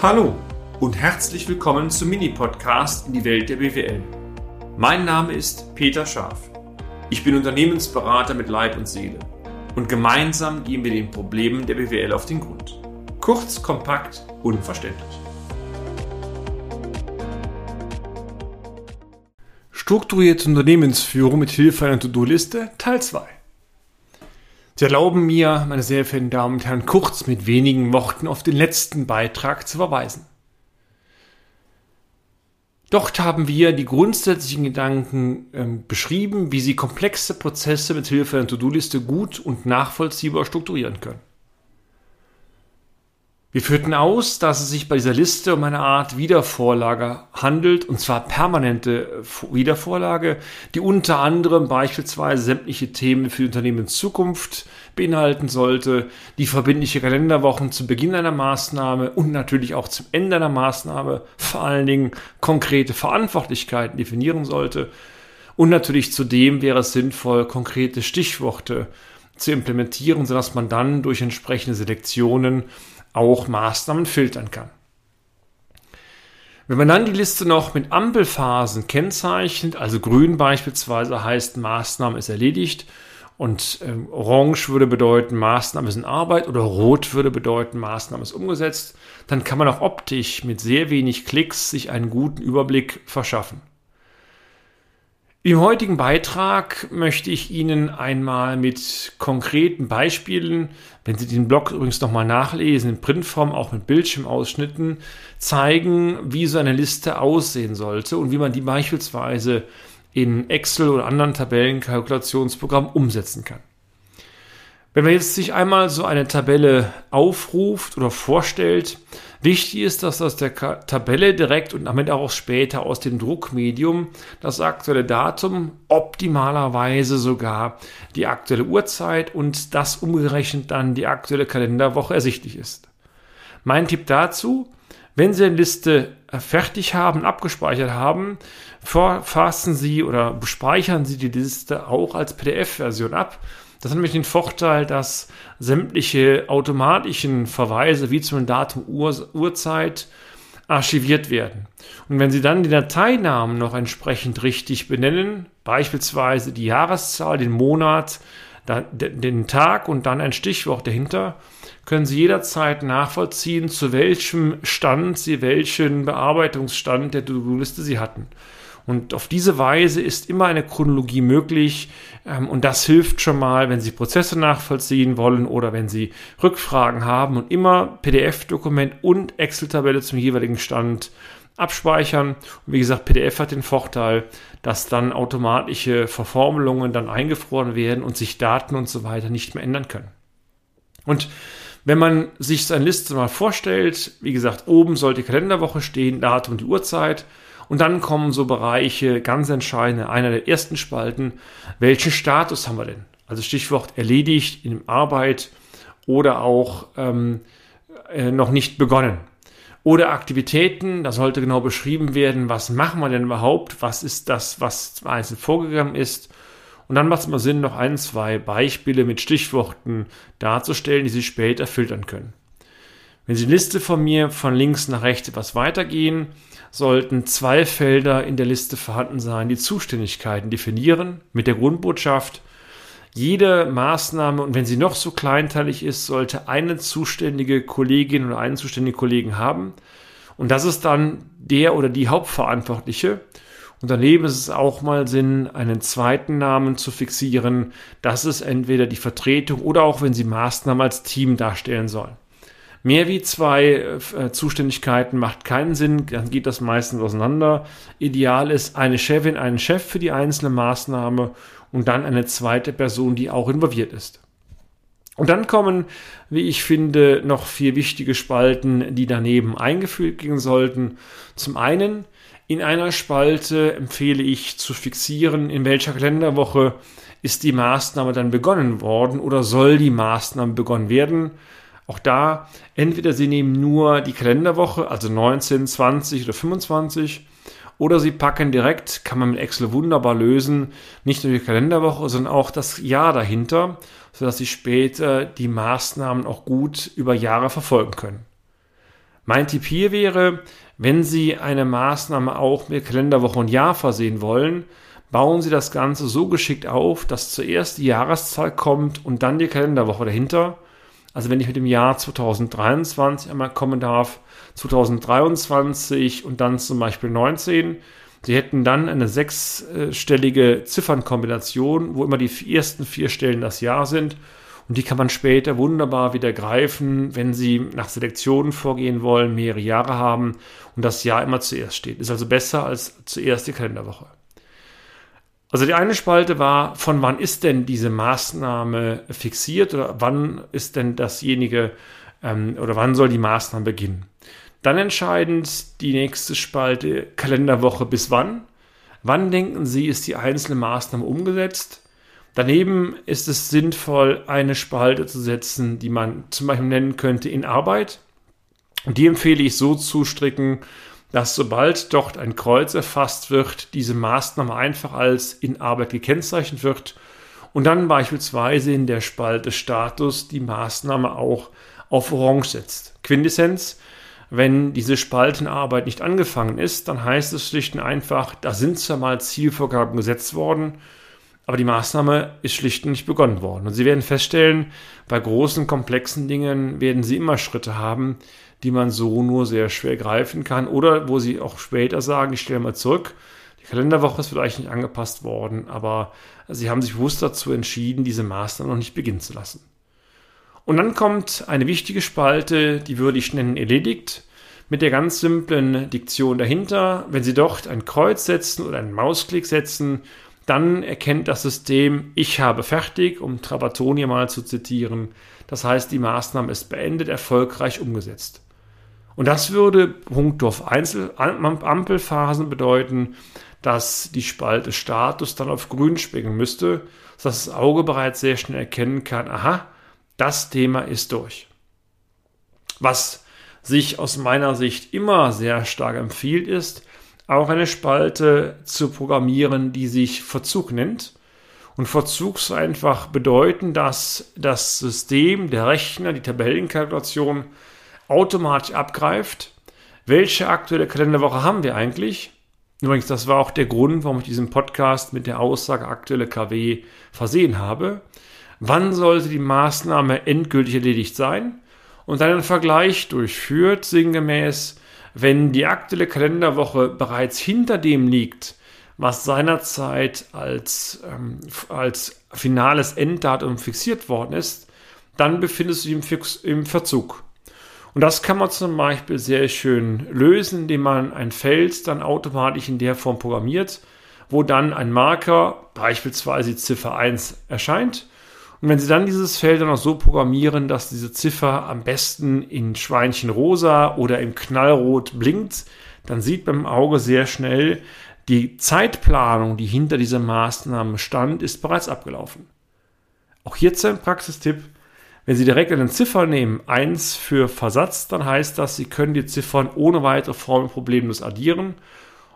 Hallo und herzlich willkommen zum Mini-Podcast in die Welt der BWL. Mein Name ist Peter Scharf. Ich bin Unternehmensberater mit Leib und Seele und gemeinsam gehen wir den Problemen der BWL auf den Grund. Kurz, kompakt, unverständlich. Strukturierte Unternehmensführung mit Hilfe einer To-Do-Liste Teil 2. Sie erlauben mir, meine sehr verehrten Damen und Herren, kurz mit wenigen Worten auf den letzten Beitrag zu verweisen. Dort haben wir die grundsätzlichen Gedanken ähm, beschrieben, wie Sie komplexe Prozesse mit Hilfe einer To-Do-Liste gut und nachvollziehbar strukturieren können. Wir führten aus, dass es sich bei dieser Liste um eine Art Wiedervorlage handelt, und zwar permanente Wiedervorlage, die unter anderem beispielsweise sämtliche Themen für die Unternehmenszukunft beinhalten sollte, die verbindliche Kalenderwochen zu Beginn einer Maßnahme und natürlich auch zum Ende einer Maßnahme, vor allen Dingen konkrete Verantwortlichkeiten definieren sollte. Und natürlich zudem wäre es sinnvoll, konkrete Stichworte zu implementieren, sodass man dann durch entsprechende Selektionen auch Maßnahmen filtern kann. Wenn man dann die Liste noch mit Ampelphasen kennzeichnet, also grün beispielsweise heißt Maßnahme ist erledigt und ähm, orange würde bedeuten Maßnahme ist in Arbeit oder rot würde bedeuten Maßnahme ist umgesetzt, dann kann man auch optisch mit sehr wenig Klicks sich einen guten Überblick verschaffen. Im heutigen Beitrag möchte ich Ihnen einmal mit konkreten Beispielen, wenn Sie den Blog übrigens nochmal nachlesen, in Printform, auch mit Bildschirmausschnitten, zeigen, wie so eine Liste aussehen sollte und wie man die beispielsweise in Excel oder anderen Tabellenkalkulationsprogrammen umsetzen kann. Wenn man jetzt sich einmal so eine Tabelle aufruft oder vorstellt, wichtig ist, dass aus der Tabelle direkt und damit auch später aus dem Druckmedium das aktuelle Datum, optimalerweise sogar die aktuelle Uhrzeit und das umgerechnet dann die aktuelle Kalenderwoche ersichtlich ist. Mein Tipp dazu, wenn Sie eine Liste fertig haben, abgespeichert haben, fassen Sie oder speichern Sie die Liste auch als PDF-Version ab das hat nämlich den Vorteil, dass sämtliche automatischen Verweise wie zum Datum Uhr, Uhrzeit archiviert werden. Und wenn Sie dann die Dateinamen noch entsprechend richtig benennen, beispielsweise die Jahreszahl, den Monat, den Tag und dann ein Stichwort dahinter, können Sie jederzeit nachvollziehen, zu welchem Stand Sie welchen Bearbeitungsstand der To-Do-Liste Sie hatten. Und auf diese Weise ist immer eine Chronologie möglich. Ähm, und das hilft schon mal, wenn Sie Prozesse nachvollziehen wollen oder wenn Sie Rückfragen haben und immer PDF-Dokument und Excel-Tabelle zum jeweiligen Stand abspeichern. Und wie gesagt, PDF hat den Vorteil, dass dann automatische Verformelungen dann eingefroren werden und sich Daten und so weiter nicht mehr ändern können. Und wenn man sich seine Liste mal vorstellt, wie gesagt, oben sollte Kalenderwoche stehen, Datum und die Uhrzeit. Und dann kommen so Bereiche, ganz entscheidend, einer der ersten Spalten, welchen Status haben wir denn? Also Stichwort erledigt, in Arbeit oder auch ähm, äh, noch nicht begonnen. Oder Aktivitäten, da sollte genau beschrieben werden, was machen wir denn überhaupt, was ist das, was einzeln vorgegangen ist. Und dann macht es mal Sinn, noch ein, zwei Beispiele mit Stichworten darzustellen, die Sie später filtern können. Wenn Sie die Liste von mir von links nach rechts etwas weitergehen, sollten zwei Felder in der Liste vorhanden sein, die Zuständigkeiten definieren mit der Grundbotschaft. Jede Maßnahme, und wenn sie noch so kleinteilig ist, sollte eine zuständige Kollegin oder einen zuständigen Kollegen haben. Und das ist dann der oder die Hauptverantwortliche. Und daneben ist es auch mal Sinn, einen zweiten Namen zu fixieren. Das ist entweder die Vertretung oder auch, wenn Sie Maßnahmen als Team darstellen sollen. Mehr wie zwei äh, Zuständigkeiten macht keinen Sinn, dann geht das meistens auseinander. Ideal ist eine Chefin, einen Chef für die einzelne Maßnahme und dann eine zweite Person, die auch involviert ist. Und dann kommen, wie ich finde, noch vier wichtige Spalten, die daneben eingefügt gehen sollten. Zum einen, in einer Spalte empfehle ich zu fixieren, in welcher Kalenderwoche ist die Maßnahme dann begonnen worden oder soll die Maßnahme begonnen werden. Auch da, entweder Sie nehmen nur die Kalenderwoche, also 19, 20 oder 25, oder Sie packen direkt, kann man mit Excel wunderbar lösen, nicht nur die Kalenderwoche, sondern auch das Jahr dahinter, sodass Sie später die Maßnahmen auch gut über Jahre verfolgen können. Mein Tipp hier wäre, wenn Sie eine Maßnahme auch mit Kalenderwoche und Jahr versehen wollen, bauen Sie das Ganze so geschickt auf, dass zuerst die Jahreszahl kommt und dann die Kalenderwoche dahinter. Also wenn ich mit dem Jahr 2023 einmal kommen darf, 2023 und dann zum Beispiel 19, Sie hätten dann eine sechsstellige Ziffernkombination, wo immer die ersten vier Stellen das Jahr sind. Und die kann man später wunderbar wieder greifen, wenn Sie nach Selektionen vorgehen wollen, mehrere Jahre haben und das Jahr immer zuerst steht. Ist also besser als zuerst die Kalenderwoche. Also die eine Spalte war, von wann ist denn diese Maßnahme fixiert oder wann ist denn dasjenige ähm, oder wann soll die Maßnahme beginnen? Dann entscheidend die nächste Spalte Kalenderwoche bis wann. Wann denken Sie, ist die einzelne Maßnahme umgesetzt? Daneben ist es sinnvoll, eine Spalte zu setzen, die man zum Beispiel nennen könnte in Arbeit. Und die empfehle ich so zu stricken, dass sobald dort ein Kreuz erfasst wird, diese Maßnahme einfach als in Arbeit gekennzeichnet wird und dann beispielsweise in der Spalte Status die Maßnahme auch auf Orange setzt. Quintessenz, wenn diese Spaltenarbeit nicht angefangen ist, dann heißt es schlicht und einfach, da sind zwar mal Zielvorgaben gesetzt worden, aber die Maßnahme ist schlicht und nicht begonnen worden. Und Sie werden feststellen, bei großen, komplexen Dingen werden Sie immer Schritte haben, die man so nur sehr schwer greifen kann oder wo sie auch später sagen, ich stelle mal zurück. Die Kalenderwoche ist vielleicht nicht angepasst worden, aber sie haben sich bewusst dazu entschieden, diese Maßnahme noch nicht beginnen zu lassen. Und dann kommt eine wichtige Spalte, die würde ich nennen erledigt, mit der ganz simplen Diktion dahinter. Wenn Sie dort ein Kreuz setzen oder einen Mausklick setzen, dann erkennt das System, ich habe fertig, um Trapattoni mal zu zitieren. Das heißt, die Maßnahme ist beendet, erfolgreich umgesetzt. Und das würde punkto auf Einzel Ampelphasen bedeuten, dass die Spalte Status dann auf grün springen müsste, sodass das Auge bereits sehr schnell erkennen kann, aha, das Thema ist durch. Was sich aus meiner Sicht immer sehr stark empfiehlt, ist, auch eine Spalte zu programmieren, die sich Verzug nennt. Und Verzug soll einfach bedeuten, dass das System, der Rechner, die Tabellenkalkulation automatisch abgreift, welche aktuelle Kalenderwoche haben wir eigentlich? Übrigens, das war auch der Grund, warum ich diesen Podcast mit der Aussage aktuelle KW versehen habe. Wann sollte die Maßnahme endgültig erledigt sein? Und dann einen Vergleich durchführt, sinngemäß, wenn die aktuelle Kalenderwoche bereits hinter dem liegt, was seinerzeit als, ähm, als finales Enddatum fixiert worden ist, dann befindest du dich im, im Verzug. Und das kann man zum Beispiel sehr schön lösen, indem man ein Feld dann automatisch in der Form programmiert, wo dann ein Marker, beispielsweise Ziffer 1, erscheint. Und wenn Sie dann dieses Feld dann auch so programmieren, dass diese Ziffer am besten in Schweinchen rosa oder im Knallrot blinkt, dann sieht beim Auge sehr schnell, die Zeitplanung, die hinter dieser Maßnahme stand, ist bereits abgelaufen. Auch hierzu ein Praxistipp. Wenn Sie direkt eine Ziffer nehmen, 1 für Versatz, dann heißt das, Sie können die Ziffern ohne weitere Formen problemlos addieren.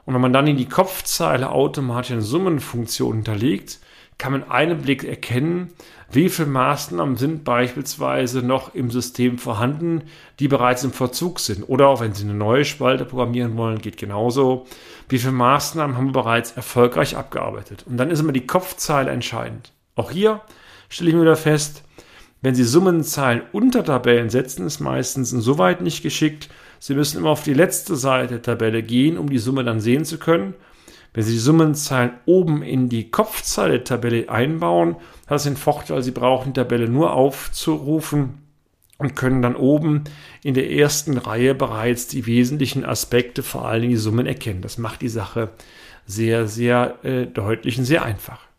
Und wenn man dann in die Kopfzeile automatisch eine Summenfunktion hinterlegt, kann man einen Blick erkennen, wie viele Maßnahmen sind beispielsweise noch im System vorhanden, die bereits im Verzug sind. Oder auch wenn Sie eine neue Spalte programmieren wollen, geht genauso. Wie viele Maßnahmen haben wir bereits erfolgreich abgearbeitet? Und dann ist immer die Kopfzeile entscheidend. Auch hier stelle ich mir wieder fest, wenn Sie Summenzahlen unter Tabellen setzen, ist meistens insoweit nicht geschickt. Sie müssen immer auf die letzte Seite der Tabelle gehen, um die Summe dann sehen zu können. Wenn Sie die Summenzahlen oben in die Kopfzeile der Tabelle einbauen, hat es den Vorteil, Sie brauchen die Tabelle nur aufzurufen und können dann oben in der ersten Reihe bereits die wesentlichen Aspekte, vor allem die Summen erkennen. Das macht die Sache sehr, sehr äh, deutlich und sehr einfach.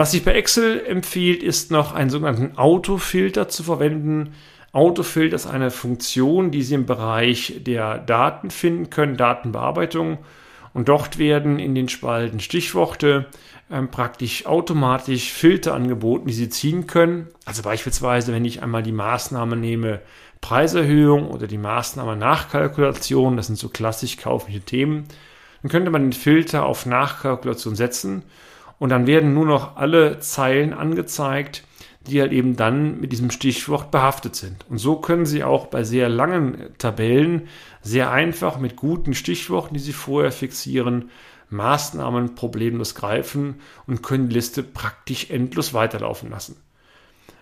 Was sich bei Excel empfiehlt, ist noch einen sogenannten Autofilter zu verwenden. Autofilter ist eine Funktion, die Sie im Bereich der Daten finden können, Datenbearbeitung. Und dort werden in den Spalten Stichworte ähm, praktisch automatisch Filter angeboten, die Sie ziehen können. Also beispielsweise, wenn ich einmal die Maßnahme nehme, Preiserhöhung oder die Maßnahme Nachkalkulation, das sind so klassisch kaufliche Themen, dann könnte man den Filter auf Nachkalkulation setzen und dann werden nur noch alle Zeilen angezeigt, die halt eben dann mit diesem Stichwort behaftet sind. Und so können Sie auch bei sehr langen Tabellen sehr einfach mit guten Stichworten, die Sie vorher fixieren, Maßnahmen problemlos greifen und können die Liste praktisch endlos weiterlaufen lassen.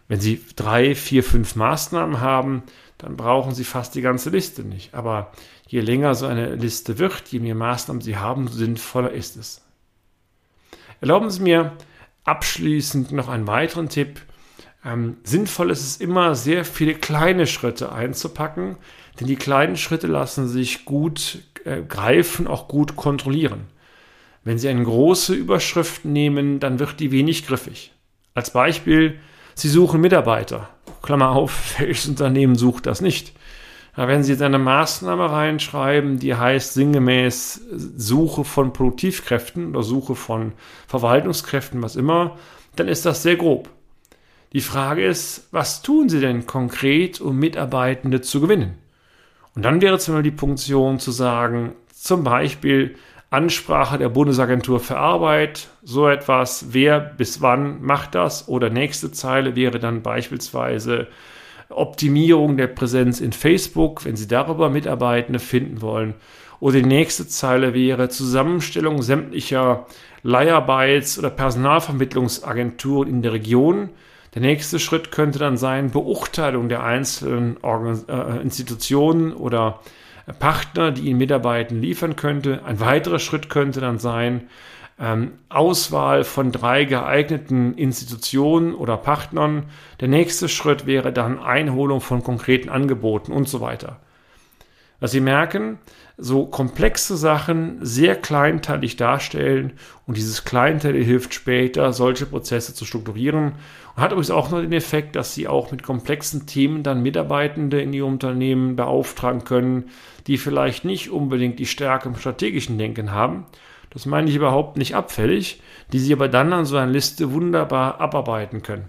Wenn Sie drei, vier, fünf Maßnahmen haben, dann brauchen Sie fast die ganze Liste nicht. Aber je länger so eine Liste wird, je mehr Maßnahmen Sie haben, sinnvoller ist es. Erlauben Sie mir abschließend noch einen weiteren Tipp. Ähm, sinnvoll ist es immer, sehr viele kleine Schritte einzupacken, denn die kleinen Schritte lassen sich gut äh, greifen, auch gut kontrollieren. Wenn Sie eine große Überschrift nehmen, dann wird die wenig griffig. Als Beispiel, Sie suchen Mitarbeiter. Klammer auf, welches Unternehmen sucht das nicht? Ja, wenn Sie jetzt eine Maßnahme reinschreiben, die heißt sinngemäß Suche von Produktivkräften oder Suche von Verwaltungskräften, was immer, dann ist das sehr grob. Die Frage ist, was tun Sie denn konkret, um Mitarbeitende zu gewinnen? Und dann wäre zum Beispiel die Funktion zu sagen, zum Beispiel Ansprache der Bundesagentur für Arbeit, so etwas, wer bis wann macht das? Oder nächste Zeile wäre dann beispielsweise Optimierung der Präsenz in Facebook, wenn Sie darüber Mitarbeitende finden wollen. Oder die nächste Zeile wäre Zusammenstellung sämtlicher Leiharbeits- oder Personalvermittlungsagenturen in der Region. Der nächste Schritt könnte dann sein Beurteilung der einzelnen Organ äh, Institutionen oder Partner, die Ihnen Mitarbeitenden liefern könnte. Ein weiterer Schritt könnte dann sein, ähm, Auswahl von drei geeigneten Institutionen oder Partnern. Der nächste Schritt wäre dann Einholung von konkreten Angeboten und so weiter. Was Sie merken, so komplexe Sachen sehr kleinteilig darstellen und dieses Kleinteil hilft später, solche Prozesse zu strukturieren. Und hat übrigens auch noch den Effekt, dass Sie auch mit komplexen Themen dann Mitarbeitende in Ihr Unternehmen beauftragen können, die vielleicht nicht unbedingt die Stärke im strategischen Denken haben, das meine ich überhaupt nicht abfällig, die Sie aber dann an so einer Liste wunderbar abarbeiten können.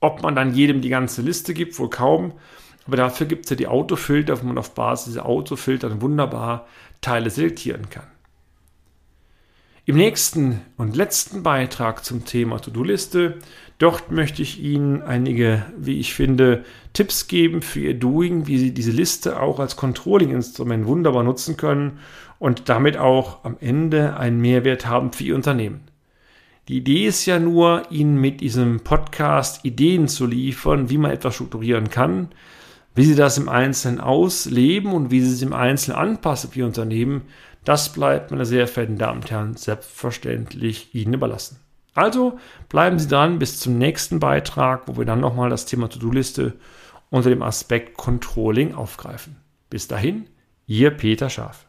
Ob man dann jedem die ganze Liste gibt, wohl kaum, aber dafür gibt es ja die Autofilter, wo man auf Basis dieser Autofilter wunderbar Teile selektieren kann. Im nächsten und letzten Beitrag zum Thema To-Do-Liste, dort möchte ich Ihnen einige, wie ich finde, Tipps geben für Ihr Doing, wie Sie diese Liste auch als Controlling-Instrument wunderbar nutzen können und damit auch am Ende einen Mehrwert haben für Ihr Unternehmen. Die Idee ist ja nur, Ihnen mit diesem Podcast Ideen zu liefern, wie man etwas strukturieren kann, wie Sie das im Einzelnen ausleben und wie Sie es im Einzelnen anpassen für Ihr Unternehmen, das bleibt, meine sehr verehrten Damen und Herren, selbstverständlich Ihnen überlassen. Also bleiben Sie dran bis zum nächsten Beitrag, wo wir dann nochmal das Thema To-Do-Liste unter dem Aspekt Controlling aufgreifen. Bis dahin, Ihr Peter Scharf.